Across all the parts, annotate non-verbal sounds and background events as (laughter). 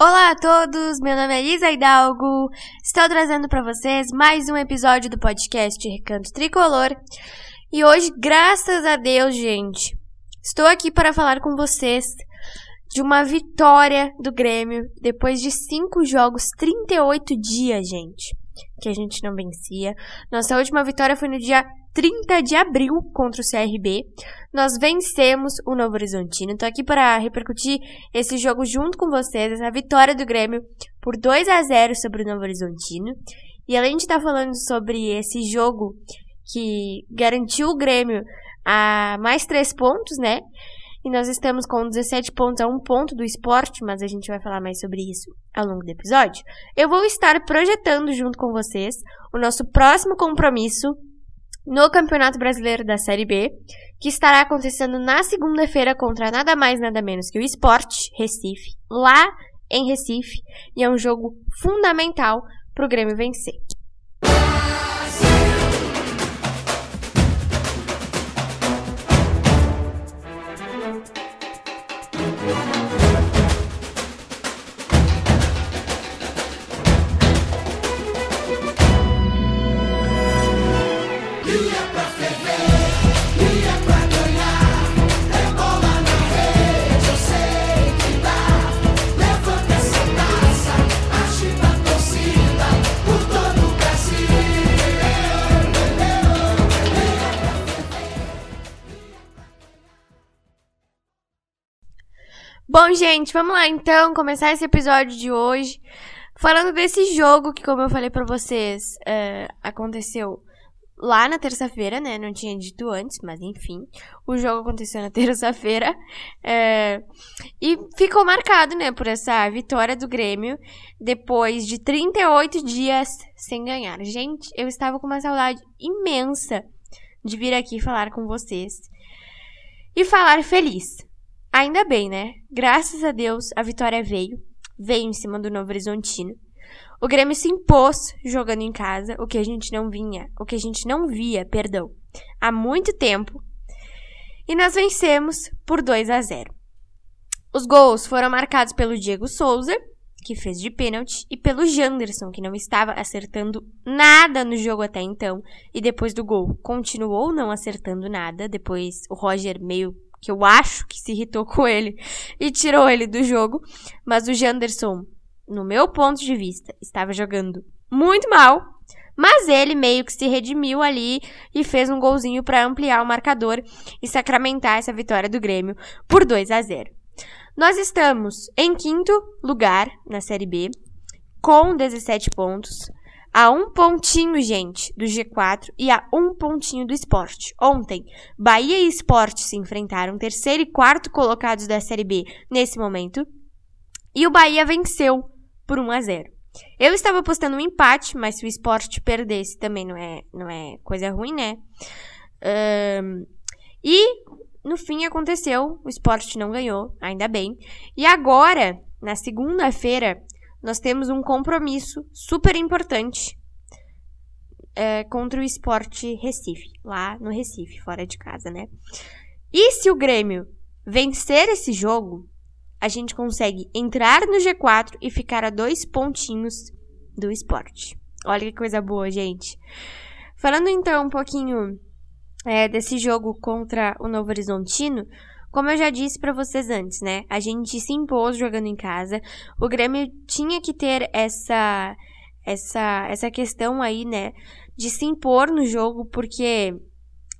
Olá a todos, meu nome é Elisa Hidalgo. Estou trazendo para vocês mais um episódio do podcast Recanto Tricolor. E hoje, graças a Deus, gente, estou aqui para falar com vocês de uma vitória do Grêmio depois de cinco jogos, 38 dias, gente, que a gente não vencia. Nossa última vitória foi no dia 30 de abril contra o CRB. Nós vencemos o Novo Horizontino. Estou aqui para repercutir esse jogo junto com vocês, essa vitória do Grêmio por 2 a 0 sobre o Novo Horizontino. E além de estar falando sobre esse jogo que garantiu o Grêmio a mais três pontos, né? E nós estamos com 17 pontos a um ponto do esporte, mas a gente vai falar mais sobre isso ao longo do episódio. Eu vou estar projetando junto com vocês o nosso próximo compromisso no Campeonato Brasileiro da Série B, que estará acontecendo na segunda-feira contra nada mais nada menos que o Sport Recife, lá em Recife, e é um jogo fundamental para o Grêmio vencer. Bom, gente, vamos lá então começar esse episódio de hoje falando desse jogo que, como eu falei para vocês, é, aconteceu lá na terça-feira, né? Não tinha dito antes, mas enfim, o jogo aconteceu na (laughs) terça-feira é, e ficou marcado, né, por essa vitória do Grêmio depois de 38 dias sem ganhar. Gente, eu estava com uma saudade imensa de vir aqui falar com vocês e falar feliz. Ainda bem, né? Graças a Deus a vitória veio. Veio em cima do Novo Horizontino. O Grêmio se impôs jogando em casa, o que a gente não vinha, o que a gente não via, perdão, há muito tempo. E nós vencemos por 2 a 0. Os gols foram marcados pelo Diego Souza, que fez de pênalti, e pelo Janderson, que não estava acertando nada no jogo até então, e depois do gol continuou não acertando nada. Depois o Roger meio que eu acho que se irritou com ele e tirou ele do jogo. Mas o Janderson, no meu ponto de vista, estava jogando muito mal. Mas ele meio que se redimiu ali e fez um golzinho para ampliar o marcador e sacramentar essa vitória do Grêmio por 2 a 0. Nós estamos em quinto lugar na Série B, com 17 pontos a um pontinho, gente, do G4 e a um pontinho do esporte. Ontem, Bahia e Esporte se enfrentaram, terceiro e quarto colocados da Série B nesse momento. E o Bahia venceu por 1 a 0. Eu estava apostando um empate, mas se o esporte perdesse também não é, não é coisa ruim, né? Um, e no fim aconteceu, o esporte não ganhou, ainda bem. E agora, na segunda-feira, nós temos um compromisso super importante é, contra o Esporte Recife, lá no Recife, fora de casa, né? E se o Grêmio vencer esse jogo, a gente consegue entrar no G4 e ficar a dois pontinhos do esporte. Olha que coisa boa, gente. Falando então um pouquinho é, desse jogo contra o Novo Horizontino, como eu já disse para vocês antes, né? A gente se impôs jogando em casa. O Grêmio tinha que ter essa essa essa questão aí, né, de se impor no jogo porque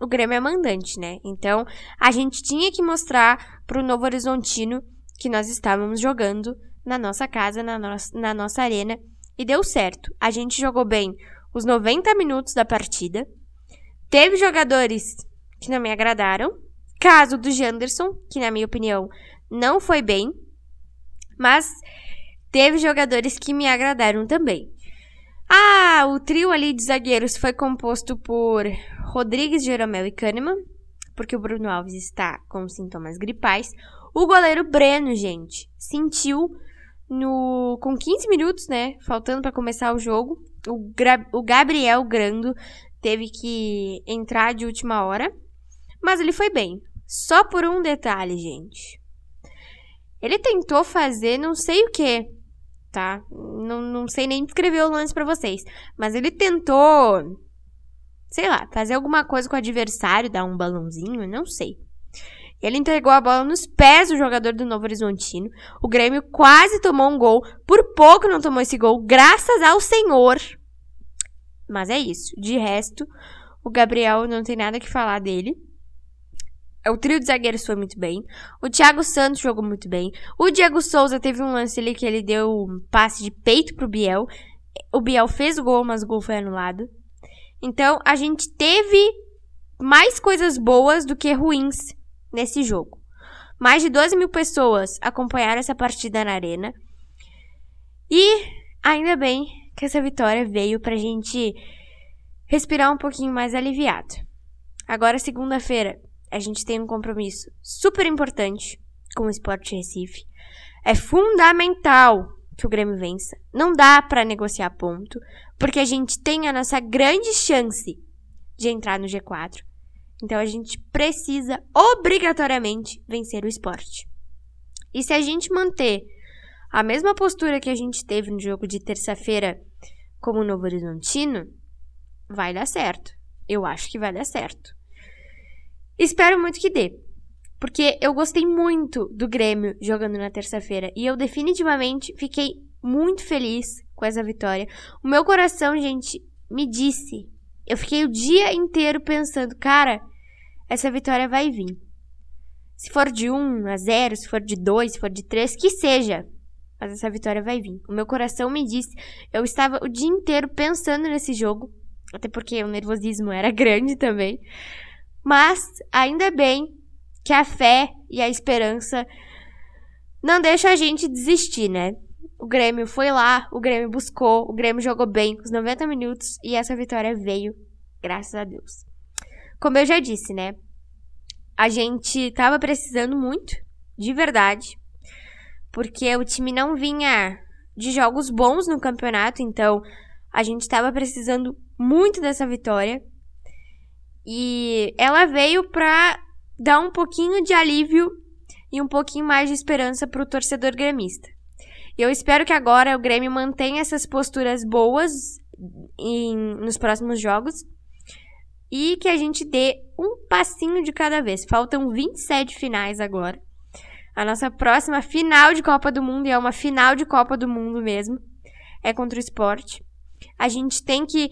o Grêmio é mandante, né? Então, a gente tinha que mostrar pro Novo Horizontino que nós estávamos jogando na nossa casa, na, no na nossa arena, e deu certo. A gente jogou bem os 90 minutos da partida. Teve jogadores que não me agradaram, Caso do Janderson, que na minha opinião não foi bem, mas teve jogadores que me agradaram também. Ah, o trio ali de zagueiros foi composto por Rodrigues, Jeromel e Kahneman, porque o Bruno Alves está com sintomas gripais. O goleiro Breno, gente, sentiu no com 15 minutos, né, faltando para começar o jogo, o, Gra o Gabriel Grando teve que entrar de última hora, mas ele foi bem. Só por um detalhe, gente. Ele tentou fazer não sei o que tá? Não, não sei nem descrever o lance para vocês. Mas ele tentou, sei lá, fazer alguma coisa com o adversário, dar um balãozinho, não sei. Ele entregou a bola nos pés do jogador do Novo Horizontino. O Grêmio quase tomou um gol. Por pouco não tomou esse gol, graças ao Senhor. Mas é isso. De resto, o Gabriel não tem nada que falar dele. O trio de zagueiros foi muito bem. O Thiago Santos jogou muito bem. O Diego Souza teve um lance ali que ele deu um passe de peito pro Biel. O Biel fez gol, mas o gol foi anulado. Então, a gente teve mais coisas boas do que ruins nesse jogo. Mais de 12 mil pessoas acompanharam essa partida na arena. E ainda bem que essa vitória veio pra gente respirar um pouquinho mais aliviado. Agora, segunda-feira, a gente tem um compromisso super importante com o Sport Recife. É fundamental que o Grêmio vença. Não dá para negociar ponto, porque a gente tem a nossa grande chance de entrar no G4. Então a gente precisa obrigatoriamente vencer o esporte. E se a gente manter a mesma postura que a gente teve no jogo de terça-feira como Novo Horizontino, vai dar certo. Eu acho que vai dar certo. Espero muito que dê. Porque eu gostei muito do Grêmio jogando na terça-feira. E eu definitivamente fiquei muito feliz com essa vitória. O meu coração, gente, me disse. Eu fiquei o dia inteiro pensando, cara, essa vitória vai vir. Se for de 1 a 0, se for de 2, se for de 3, que seja. Mas essa vitória vai vir. O meu coração me disse. Eu estava o dia inteiro pensando nesse jogo. Até porque o nervosismo era (laughs) grande também. Mas ainda bem que a fé e a esperança não deixam a gente desistir, né? O Grêmio foi lá, o Grêmio buscou, o Grêmio jogou bem os 90 minutos e essa vitória veio, graças a Deus. Como eu já disse, né? A gente tava precisando muito, de verdade, porque o time não vinha de jogos bons no campeonato, então a gente tava precisando muito dessa vitória. E ela veio pra dar um pouquinho de alívio e um pouquinho mais de esperança pro torcedor gremista. Eu espero que agora o Grêmio mantenha essas posturas boas em, nos próximos jogos e que a gente dê um passinho de cada vez. Faltam 27 finais agora. A nossa próxima final de Copa do Mundo, e é uma final de Copa do Mundo mesmo, é contra o esporte. A gente tem que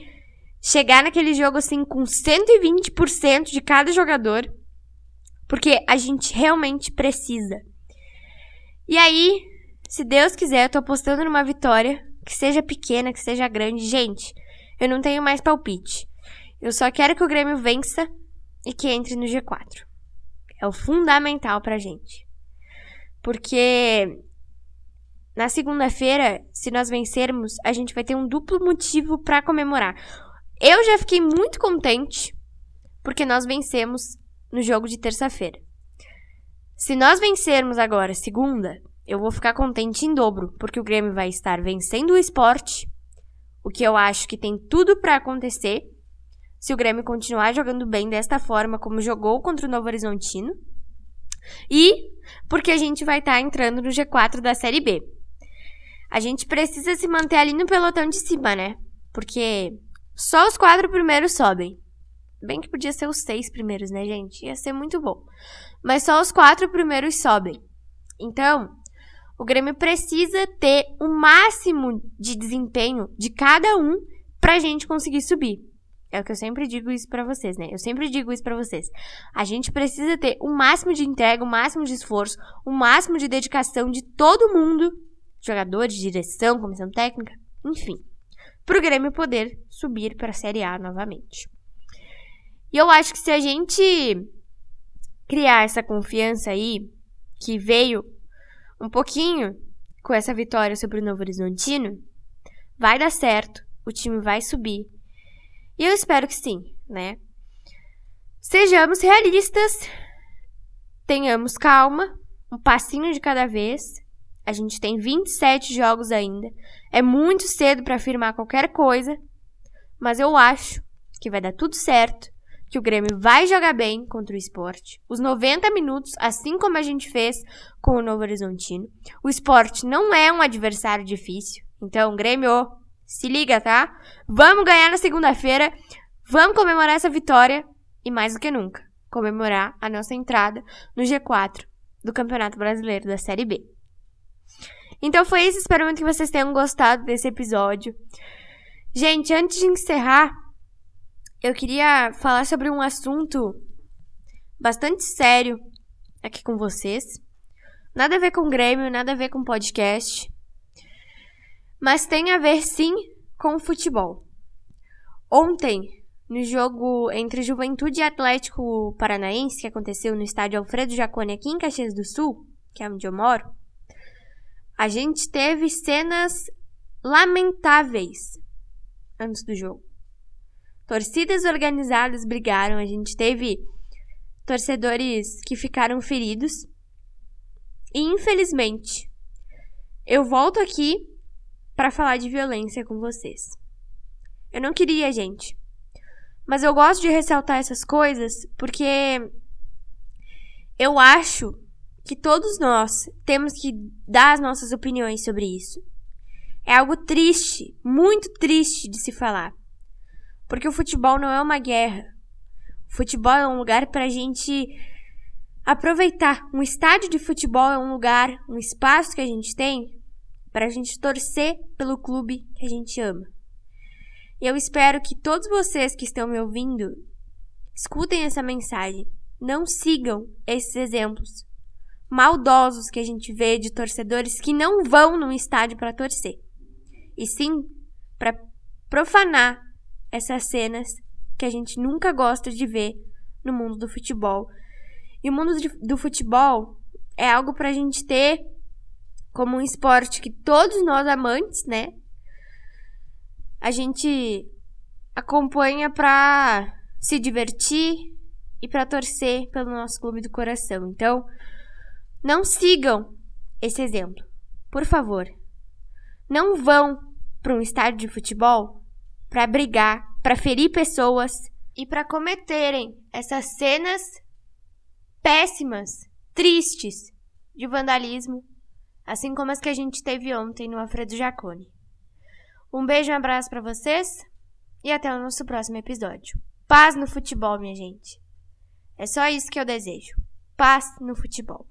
chegar naquele jogo assim com 120% de cada jogador, porque a gente realmente precisa. E aí, se Deus quiser, eu tô apostando numa vitória, que seja pequena, que seja grande. Gente, eu não tenho mais palpite. Eu só quero que o Grêmio vença e que entre no G4. É o fundamental pra gente. Porque na segunda-feira, se nós vencermos, a gente vai ter um duplo motivo para comemorar. Eu já fiquei muito contente porque nós vencemos no jogo de terça-feira. Se nós vencermos agora, segunda, eu vou ficar contente em dobro, porque o Grêmio vai estar vencendo o esporte, o que eu acho que tem tudo para acontecer se o Grêmio continuar jogando bem desta forma como jogou contra o Novo Horizontino. E porque a gente vai estar tá entrando no G4 da Série B. A gente precisa se manter ali no pelotão de cima, né? Porque só os quatro primeiros sobem. Bem que podia ser os seis primeiros, né, gente? Ia ser muito bom. Mas só os quatro primeiros sobem. Então, o Grêmio precisa ter o máximo de desempenho de cada um pra gente conseguir subir. É o que eu sempre digo isso para vocês, né? Eu sempre digo isso para vocês. A gente precisa ter o máximo de entrega, o máximo de esforço, o máximo de dedicação de todo mundo, jogadores, direção, comissão técnica, enfim para o Grêmio poder subir para a Série A novamente. E eu acho que se a gente criar essa confiança aí, que veio um pouquinho com essa vitória sobre o Novo Horizontino, vai dar certo, o time vai subir. E eu espero que sim, né? Sejamos realistas, tenhamos calma, um passinho de cada vez a gente tem 27 jogos ainda. É muito cedo para afirmar qualquer coisa, mas eu acho que vai dar tudo certo, que o Grêmio vai jogar bem contra o esporte. Os 90 minutos, assim como a gente fez com o Novo Horizontino. O esporte não é um adversário difícil. Então, Grêmio, se liga, tá? Vamos ganhar na segunda-feira. Vamos comemorar essa vitória. E mais do que nunca, comemorar a nossa entrada no G4 do Campeonato Brasileiro da Série B. Então foi isso. Espero muito que vocês tenham gostado desse episódio. Gente, antes de encerrar, eu queria falar sobre um assunto bastante sério aqui com vocês. Nada a ver com Grêmio, nada a ver com podcast. Mas tem a ver sim com futebol. Ontem, no jogo entre Juventude e Atlético Paranaense, que aconteceu no estádio Alfredo Jaconi aqui em Caxias do Sul, que é onde eu moro, a gente teve cenas lamentáveis antes do jogo. Torcidas organizadas brigaram, a gente teve torcedores que ficaram feridos. E infelizmente, eu volto aqui para falar de violência com vocês. Eu não queria, gente. Mas eu gosto de ressaltar essas coisas porque eu acho que todos nós temos que dar as nossas opiniões sobre isso. É algo triste, muito triste de se falar. Porque o futebol não é uma guerra. O futebol é um lugar para a gente aproveitar. Um estádio de futebol é um lugar, um espaço que a gente tem para a gente torcer pelo clube que a gente ama. E eu espero que todos vocês que estão me ouvindo escutem essa mensagem. Não sigam esses exemplos maldosos que a gente vê de torcedores que não vão num estádio para torcer e sim para profanar essas cenas que a gente nunca gosta de ver no mundo do futebol. E o mundo do futebol é algo para a gente ter como um esporte que todos nós amantes, né? A gente acompanha para se divertir e para torcer pelo nosso clube do coração. Então, não sigam esse exemplo. Por favor, não vão para um estádio de futebol para brigar, para ferir pessoas e para cometerem essas cenas péssimas, tristes de vandalismo, assim como as que a gente teve ontem no Alfredo Jacone. Um beijo e um abraço para vocês e até o nosso próximo episódio. Paz no futebol, minha gente. É só isso que eu desejo. Paz no futebol.